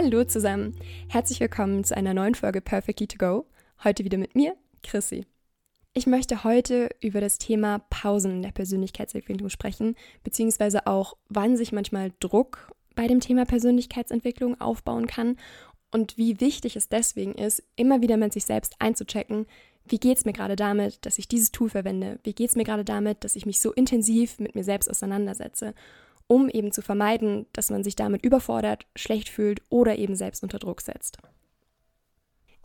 Hallo zusammen, herzlich willkommen zu einer neuen Folge Perfectly to Go. Heute wieder mit mir, Chrissy. Ich möchte heute über das Thema Pausen in der Persönlichkeitsentwicklung sprechen, beziehungsweise auch, wann sich manchmal Druck bei dem Thema Persönlichkeitsentwicklung aufbauen kann und wie wichtig es deswegen ist, immer wieder mit sich selbst einzuchecken, wie geht es mir gerade damit, dass ich dieses Tool verwende? Wie geht es mir gerade damit, dass ich mich so intensiv mit mir selbst auseinandersetze? Um eben zu vermeiden, dass man sich damit überfordert, schlecht fühlt oder eben selbst unter Druck setzt.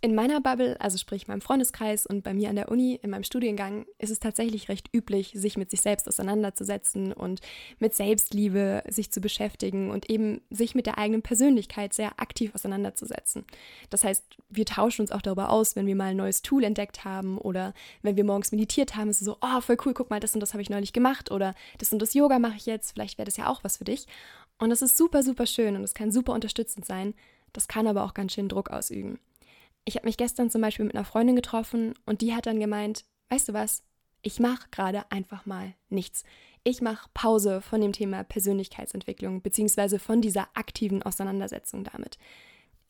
In meiner Bubble, also sprich meinem Freundeskreis und bei mir an der Uni, in meinem Studiengang, ist es tatsächlich recht üblich, sich mit sich selbst auseinanderzusetzen und mit Selbstliebe sich zu beschäftigen und eben sich mit der eigenen Persönlichkeit sehr aktiv auseinanderzusetzen. Das heißt, wir tauschen uns auch darüber aus, wenn wir mal ein neues Tool entdeckt haben oder wenn wir morgens meditiert haben, ist es so, oh, voll cool, guck mal, das und das habe ich neulich gemacht oder das und das Yoga mache ich jetzt, vielleicht wäre das ja auch was für dich. Und das ist super, super schön und es kann super unterstützend sein. Das kann aber auch ganz schön Druck ausüben. Ich habe mich gestern zum Beispiel mit einer Freundin getroffen und die hat dann gemeint, weißt du was, ich mache gerade einfach mal nichts. Ich mache Pause von dem Thema Persönlichkeitsentwicklung beziehungsweise von dieser aktiven Auseinandersetzung damit.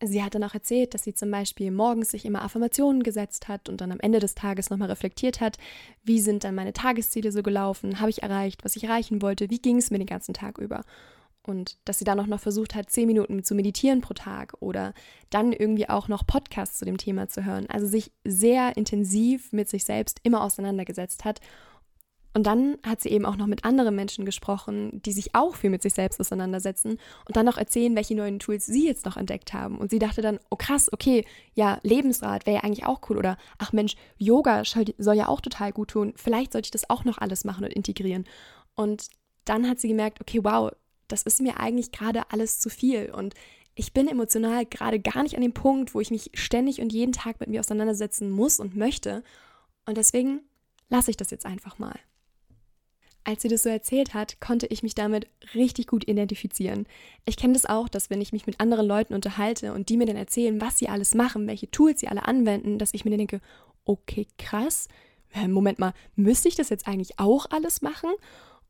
Sie hat dann auch erzählt, dass sie zum Beispiel morgens sich immer Affirmationen gesetzt hat und dann am Ende des Tages nochmal reflektiert hat, wie sind dann meine Tagesziele so gelaufen, habe ich erreicht, was ich erreichen wollte, wie ging es mir den ganzen Tag über. Und dass sie dann auch noch versucht hat, zehn Minuten zu meditieren pro Tag oder dann irgendwie auch noch Podcasts zu dem Thema zu hören. Also sich sehr intensiv mit sich selbst immer auseinandergesetzt hat. Und dann hat sie eben auch noch mit anderen Menschen gesprochen, die sich auch viel mit sich selbst auseinandersetzen und dann noch erzählen, welche neuen Tools sie jetzt noch entdeckt haben. Und sie dachte dann, oh krass, okay, ja, Lebensrat wäre ja eigentlich auch cool. Oder ach Mensch, Yoga soll ja auch total gut tun. Vielleicht sollte ich das auch noch alles machen und integrieren. Und dann hat sie gemerkt, okay, wow, das ist mir eigentlich gerade alles zu viel und ich bin emotional gerade gar nicht an dem Punkt, wo ich mich ständig und jeden Tag mit mir auseinandersetzen muss und möchte. Und deswegen lasse ich das jetzt einfach mal. Als sie das so erzählt hat, konnte ich mich damit richtig gut identifizieren. Ich kenne das auch, dass wenn ich mich mit anderen Leuten unterhalte und die mir dann erzählen, was sie alles machen, welche Tools sie alle anwenden, dass ich mir dann denke, okay, krass, Moment mal, müsste ich das jetzt eigentlich auch alles machen?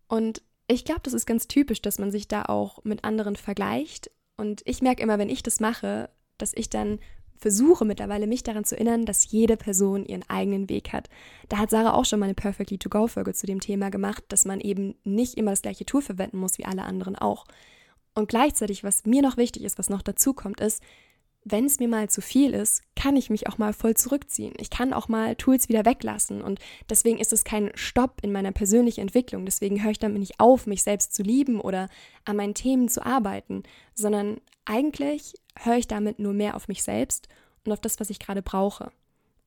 Und ich glaube, das ist ganz typisch, dass man sich da auch mit anderen vergleicht. Und ich merke immer, wenn ich das mache, dass ich dann versuche mittlerweile mich daran zu erinnern, dass jede Person ihren eigenen Weg hat. Da hat Sarah auch schon mal eine Perfectly to Go Folge zu dem Thema gemacht, dass man eben nicht immer das gleiche Tool verwenden muss wie alle anderen auch. Und gleichzeitig, was mir noch wichtig ist, was noch dazu kommt, ist, wenn es mir mal zu viel ist, kann ich mich auch mal voll zurückziehen. Ich kann auch mal Tools wieder weglassen und deswegen ist es kein Stopp in meiner persönlichen Entwicklung. Deswegen höre ich damit nicht auf, mich selbst zu lieben oder an meinen Themen zu arbeiten, sondern eigentlich höre ich damit nur mehr auf mich selbst und auf das, was ich gerade brauche.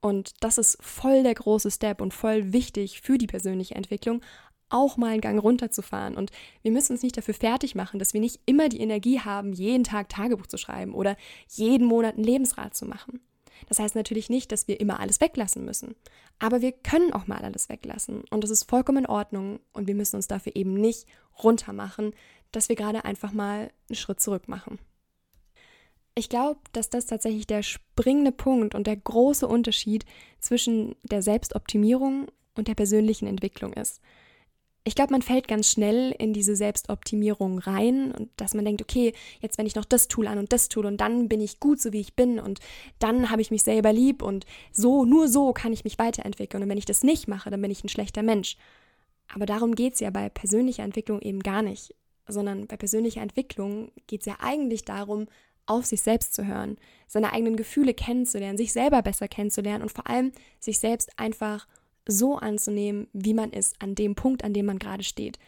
Und das ist voll der große Step und voll wichtig für die persönliche Entwicklung, auch mal einen Gang runterzufahren. Und wir müssen uns nicht dafür fertig machen, dass wir nicht immer die Energie haben, jeden Tag Tagebuch zu schreiben oder jeden Monat einen Lebensrat zu machen. Das heißt natürlich nicht, dass wir immer alles weglassen müssen. Aber wir können auch mal alles weglassen. Und das ist vollkommen in Ordnung. Und wir müssen uns dafür eben nicht runtermachen, dass wir gerade einfach mal einen Schritt zurück machen. Ich glaube, dass das tatsächlich der springende Punkt und der große Unterschied zwischen der Selbstoptimierung und der persönlichen Entwicklung ist ich glaube, man fällt ganz schnell in diese Selbstoptimierung rein und dass man denkt, okay, jetzt wenn ich noch das Tool an und das Tool und dann bin ich gut, so wie ich bin und dann habe ich mich selber lieb und so, nur so kann ich mich weiterentwickeln und wenn ich das nicht mache, dann bin ich ein schlechter Mensch. Aber darum geht es ja bei persönlicher Entwicklung eben gar nicht, sondern bei persönlicher Entwicklung geht es ja eigentlich darum, auf sich selbst zu hören, seine eigenen Gefühle kennenzulernen, sich selber besser kennenzulernen und vor allem sich selbst einfach so anzunehmen, wie man ist, an dem Punkt, an dem man gerade steht.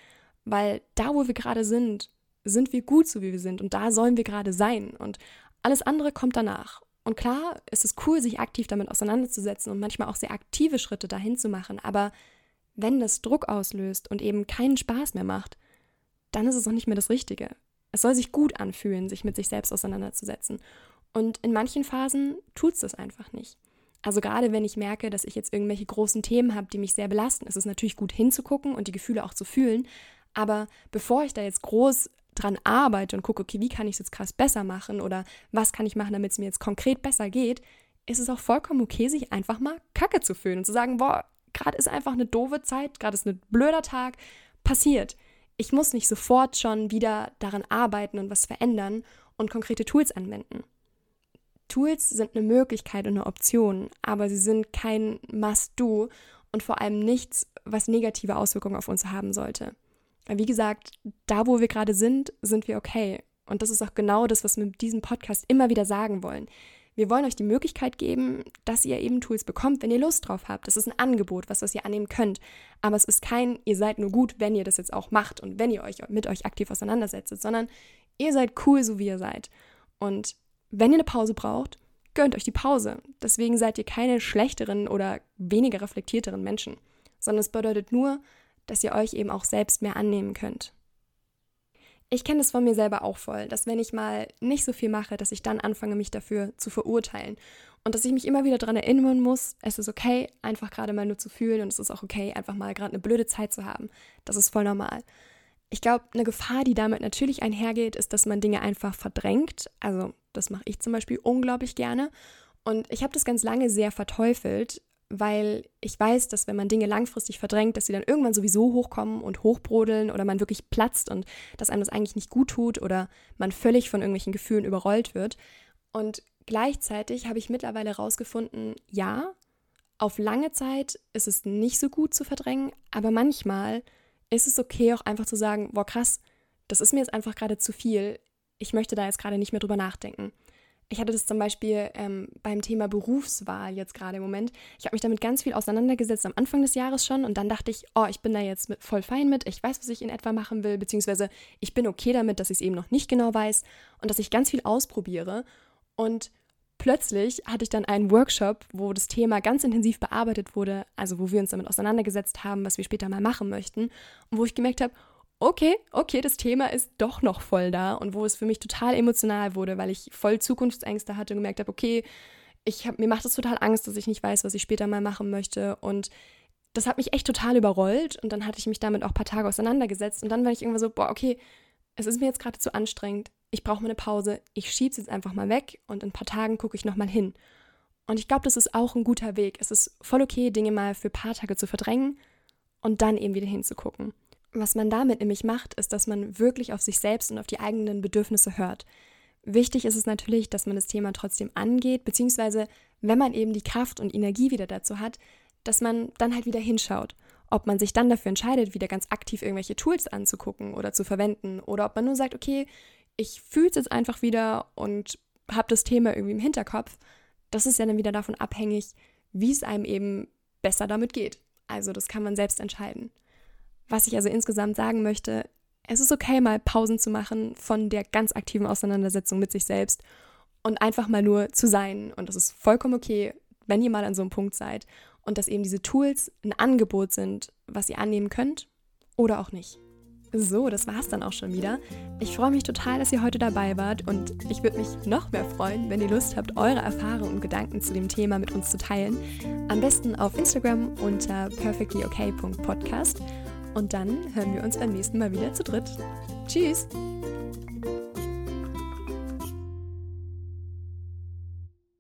Weil da, wo wir gerade sind, sind wir gut so, wie wir sind. Und da sollen wir gerade sein. Und alles andere kommt danach. Und klar, es ist cool, sich aktiv damit auseinanderzusetzen und manchmal auch sehr aktive Schritte dahin zu machen. Aber wenn das Druck auslöst und eben keinen Spaß mehr macht, dann ist es auch nicht mehr das Richtige. Es soll sich gut anfühlen, sich mit sich selbst auseinanderzusetzen. Und in manchen Phasen tut es das einfach nicht. Also gerade wenn ich merke, dass ich jetzt irgendwelche großen Themen habe, die mich sehr belasten, ist es natürlich gut hinzugucken und die Gefühle auch zu fühlen. Aber bevor ich da jetzt groß dran arbeite und gucke, okay, wie kann ich es jetzt krass besser machen oder was kann ich machen, damit es mir jetzt konkret besser geht, ist es auch vollkommen okay, sich einfach mal Kacke zu fühlen und zu sagen, boah, gerade ist einfach eine doofe Zeit, gerade ist ein blöder Tag, passiert. Ich muss nicht sofort schon wieder daran arbeiten und was verändern und konkrete Tools anwenden. Tools sind eine Möglichkeit und eine Option, aber sie sind kein Must-Do und vor allem nichts, was negative Auswirkungen auf uns haben sollte. Wie gesagt, da wo wir gerade sind, sind wir okay. Und das ist auch genau das, was wir mit diesem Podcast immer wieder sagen wollen. Wir wollen euch die Möglichkeit geben, dass ihr eben Tools bekommt, wenn ihr Lust drauf habt. Das ist ein Angebot, was, was ihr annehmen könnt. Aber es ist kein, ihr seid nur gut, wenn ihr das jetzt auch macht und wenn ihr euch mit euch aktiv auseinandersetzt, sondern ihr seid cool, so wie ihr seid. Und wenn ihr eine Pause braucht, gönnt euch die Pause. Deswegen seid ihr keine schlechteren oder weniger reflektierteren Menschen, sondern es bedeutet nur, dass ihr euch eben auch selbst mehr annehmen könnt. Ich kenne es von mir selber auch voll, dass wenn ich mal nicht so viel mache, dass ich dann anfange, mich dafür zu verurteilen. Und dass ich mich immer wieder daran erinnern muss, es ist okay, einfach gerade mal nur zu fühlen und es ist auch okay, einfach mal gerade eine blöde Zeit zu haben. Das ist voll normal. Ich glaube, eine Gefahr, die damit natürlich einhergeht, ist, dass man Dinge einfach verdrängt. Also das mache ich zum Beispiel unglaublich gerne. Und ich habe das ganz lange sehr verteufelt, weil ich weiß, dass wenn man Dinge langfristig verdrängt, dass sie dann irgendwann sowieso hochkommen und hochbrodeln oder man wirklich platzt und dass einem das eigentlich nicht gut tut oder man völlig von irgendwelchen Gefühlen überrollt wird. Und gleichzeitig habe ich mittlerweile herausgefunden, ja, auf lange Zeit ist es nicht so gut zu verdrängen, aber manchmal ist es okay auch einfach zu sagen, boah krass, das ist mir jetzt einfach gerade zu viel, ich möchte da jetzt gerade nicht mehr drüber nachdenken. Ich hatte das zum Beispiel ähm, beim Thema Berufswahl jetzt gerade im Moment. Ich habe mich damit ganz viel auseinandergesetzt am Anfang des Jahres schon und dann dachte ich, oh, ich bin da jetzt mit, voll fein mit. Ich weiß, was ich in etwa machen will, beziehungsweise ich bin okay damit, dass ich es eben noch nicht genau weiß und dass ich ganz viel ausprobiere. Und plötzlich hatte ich dann einen Workshop, wo das Thema ganz intensiv bearbeitet wurde, also wo wir uns damit auseinandergesetzt haben, was wir später mal machen möchten und wo ich gemerkt habe, okay, okay, das Thema ist doch noch voll da und wo es für mich total emotional wurde, weil ich voll Zukunftsängste hatte und gemerkt habe, okay, ich hab, mir macht es total Angst, dass ich nicht weiß, was ich später mal machen möchte und das hat mich echt total überrollt und dann hatte ich mich damit auch ein paar Tage auseinandergesetzt und dann war ich irgendwann so, boah, okay, es ist mir jetzt gerade zu anstrengend, ich brauche mal eine Pause, ich schiebe es jetzt einfach mal weg und in ein paar Tagen gucke ich nochmal hin. Und ich glaube, das ist auch ein guter Weg. Es ist voll okay, Dinge mal für ein paar Tage zu verdrängen und dann eben wieder hinzugucken. Was man damit nämlich macht, ist, dass man wirklich auf sich selbst und auf die eigenen Bedürfnisse hört. Wichtig ist es natürlich, dass man das Thema trotzdem angeht, beziehungsweise wenn man eben die Kraft und Energie wieder dazu hat, dass man dann halt wieder hinschaut. Ob man sich dann dafür entscheidet, wieder ganz aktiv irgendwelche Tools anzugucken oder zu verwenden, oder ob man nur sagt, okay, ich fühle es jetzt einfach wieder und habe das Thema irgendwie im Hinterkopf. Das ist ja dann wieder davon abhängig, wie es einem eben besser damit geht. Also das kann man selbst entscheiden. Was ich also insgesamt sagen möchte, es ist okay, mal Pausen zu machen von der ganz aktiven Auseinandersetzung mit sich selbst und einfach mal nur zu sein. Und das ist vollkommen okay, wenn ihr mal an so einem Punkt seid und dass eben diese Tools ein Angebot sind, was ihr annehmen könnt oder auch nicht. So, das war's dann auch schon wieder. Ich freue mich total, dass ihr heute dabei wart und ich würde mich noch mehr freuen, wenn ihr Lust habt, eure Erfahrungen und Gedanken zu dem Thema mit uns zu teilen. Am besten auf Instagram unter perfectlyok.podcast und dann hören wir uns beim nächsten Mal wieder zu dritt. Tschüss!